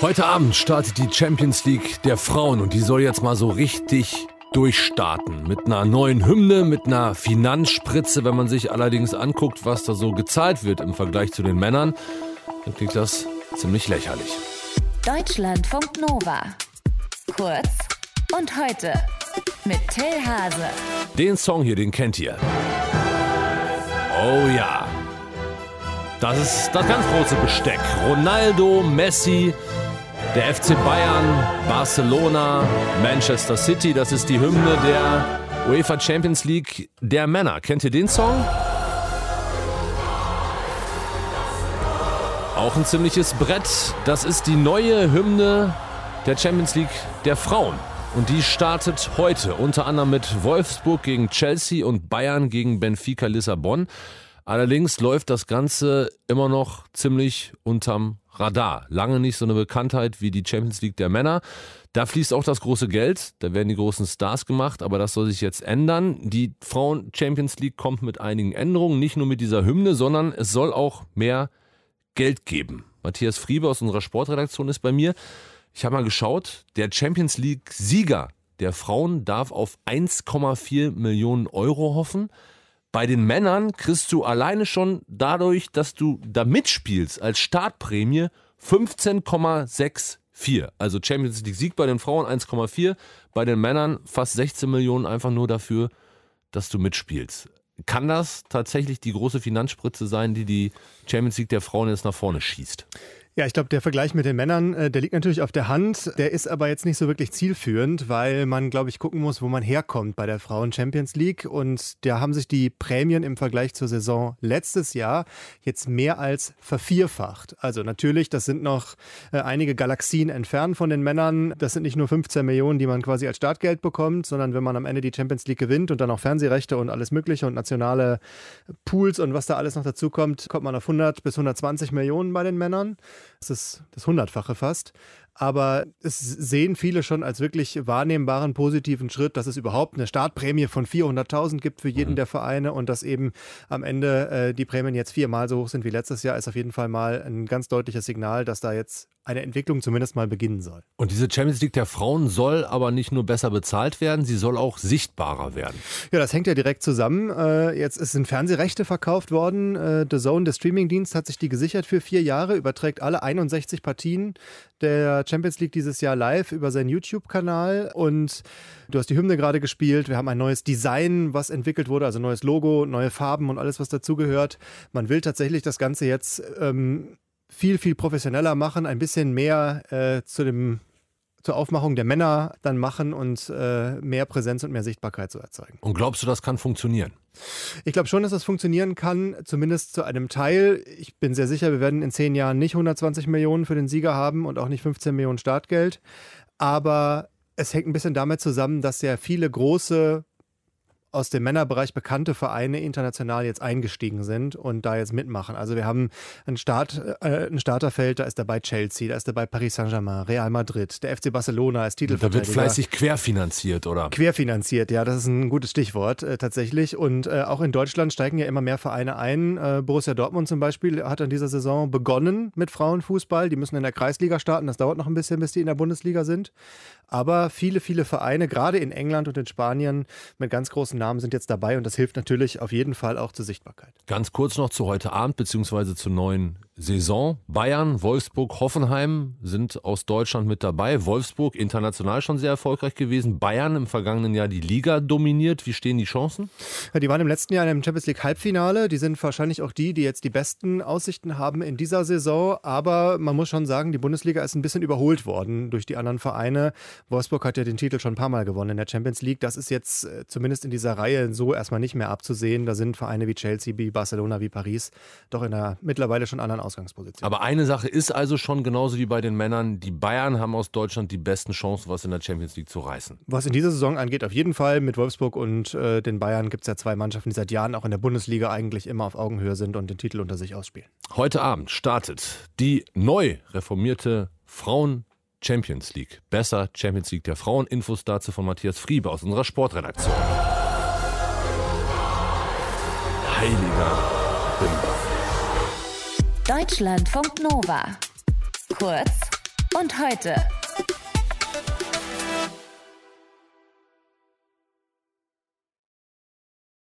Heute Abend startet die Champions League der Frauen und die soll jetzt mal so richtig durchstarten. Mit einer neuen Hymne, mit einer Finanzspritze. Wenn man sich allerdings anguckt, was da so gezahlt wird im Vergleich zu den Männern, dann klingt das ziemlich lächerlich. Deutschlandfunk Nova. Kurz und heute mit Till Hase. Den Song hier, den kennt ihr. Oh ja. Das ist das ganz große Besteck. Ronaldo, Messi, der FC Bayern, Barcelona, Manchester City. Das ist die Hymne der UEFA Champions League der Männer. Kennt ihr den Song? Auch ein ziemliches Brett. Das ist die neue Hymne der Champions League der Frauen. Und die startet heute unter anderem mit Wolfsburg gegen Chelsea und Bayern gegen Benfica Lissabon. Allerdings läuft das Ganze immer noch ziemlich unterm Radar. Lange nicht so eine Bekanntheit wie die Champions League der Männer. Da fließt auch das große Geld, da werden die großen Stars gemacht, aber das soll sich jetzt ändern. Die Frauen Champions League kommt mit einigen Änderungen, nicht nur mit dieser Hymne, sondern es soll auch mehr Geld geben. Matthias Friebe aus unserer Sportredaktion ist bei mir. Ich habe mal geschaut, der Champions League Sieger der Frauen darf auf 1,4 Millionen Euro hoffen. Bei den Männern kriegst du alleine schon dadurch, dass du da mitspielst als Startprämie 15,64. Also Champions League Sieg bei den Frauen 1,4, bei den Männern fast 16 Millionen einfach nur dafür, dass du mitspielst. Kann das tatsächlich die große Finanzspritze sein, die die Champions League der Frauen jetzt nach vorne schießt? Ja, ich glaube, der Vergleich mit den Männern, äh, der liegt natürlich auf der Hand. Der ist aber jetzt nicht so wirklich zielführend, weil man, glaube ich, gucken muss, wo man herkommt bei der Frauen Champions League. Und da haben sich die Prämien im Vergleich zur Saison letztes Jahr jetzt mehr als vervierfacht. Also natürlich, das sind noch äh, einige Galaxien entfernt von den Männern. Das sind nicht nur 15 Millionen, die man quasi als Startgeld bekommt, sondern wenn man am Ende die Champions League gewinnt und dann auch Fernsehrechte und alles Mögliche und nationale Pools und was da alles noch dazu kommt, kommt man auf 100 bis 120 Millionen bei den Männern. Das ist das Hundertfache fast. Aber es sehen viele schon als wirklich wahrnehmbaren positiven Schritt, dass es überhaupt eine Startprämie von 400.000 gibt für jeden mhm. der Vereine und dass eben am Ende äh, die Prämien jetzt viermal so hoch sind wie letztes Jahr, ist auf jeden Fall mal ein ganz deutliches Signal, dass da jetzt eine Entwicklung zumindest mal beginnen soll. Und diese Champions League der Frauen soll aber nicht nur besser bezahlt werden, sie soll auch sichtbarer werden. Ja, das hängt ja direkt zusammen. Äh, jetzt sind Fernsehrechte verkauft worden. Äh, The Zone, der Streamingdienst, hat sich die gesichert für vier Jahre, überträgt alle 61 Partien der Champions League dieses Jahr live über seinen YouTube-Kanal. Und du hast die Hymne gerade gespielt. Wir haben ein neues Design, was entwickelt wurde, also neues Logo, neue Farben und alles, was dazugehört. Man will tatsächlich das Ganze jetzt ähm, viel, viel professioneller machen, ein bisschen mehr äh, zu dem zur Aufmachung der Männer dann machen und äh, mehr Präsenz und mehr Sichtbarkeit zu erzeugen. Und glaubst du, das kann funktionieren? Ich glaube schon, dass das funktionieren kann, zumindest zu einem Teil. Ich bin sehr sicher, wir werden in zehn Jahren nicht 120 Millionen für den Sieger haben und auch nicht 15 Millionen Startgeld. Aber es hängt ein bisschen damit zusammen, dass ja viele große aus dem Männerbereich bekannte Vereine international jetzt eingestiegen sind und da jetzt mitmachen. Also wir haben ein, Start, äh, ein Starterfeld, da ist dabei Chelsea, da ist dabei Paris Saint-Germain, Real Madrid, der FC Barcelona ist Titelverteidiger. Da wird fleißig querfinanziert, oder? Querfinanziert, ja, das ist ein gutes Stichwort äh, tatsächlich. Und äh, auch in Deutschland steigen ja immer mehr Vereine ein. Äh, Borussia Dortmund zum Beispiel hat in dieser Saison begonnen mit Frauenfußball. Die müssen in der Kreisliga starten, das dauert noch ein bisschen, bis die in der Bundesliga sind. Aber viele, viele Vereine, gerade in England und in Spanien mit ganz großen Namen, sind jetzt dabei und das hilft natürlich auf jeden Fall auch zur Sichtbarkeit. Ganz kurz noch zu heute Abend bzw. zur neuen Saison. Bayern, Wolfsburg, Hoffenheim sind aus Deutschland mit dabei. Wolfsburg international schon sehr erfolgreich gewesen. Bayern im vergangenen Jahr die Liga dominiert. Wie stehen die Chancen? Ja, die waren im letzten Jahr in einem Champions League Halbfinale. Die sind wahrscheinlich auch die, die jetzt die besten Aussichten haben in dieser Saison. Aber man muss schon sagen, die Bundesliga ist ein bisschen überholt worden durch die anderen Vereine. Wolfsburg hat ja den Titel schon ein paar Mal gewonnen in der Champions League. Das ist jetzt äh, zumindest in dieser Reihe so erstmal nicht mehr abzusehen. Da sind Vereine wie Chelsea, wie Barcelona, wie Paris doch in einer mittlerweile schon anderen Ausgangsposition. Aber eine Sache ist also schon genauso wie bei den Männern, die Bayern haben aus Deutschland die besten Chancen, was in der Champions League zu reißen. Was in dieser Saison angeht, auf jeden Fall. Mit Wolfsburg und äh, den Bayern gibt es ja zwei Mannschaften, die seit Jahren auch in der Bundesliga eigentlich immer auf Augenhöhe sind und den Titel unter sich ausspielen. Heute Abend startet die neu reformierte Frauen Champions League. Besser Champions League der Frauen. Infos dazu von Matthias Friebe aus unserer Sportredaktion. Heiliger Bimbam. Deutschlandfunk Nova. Kurz und heute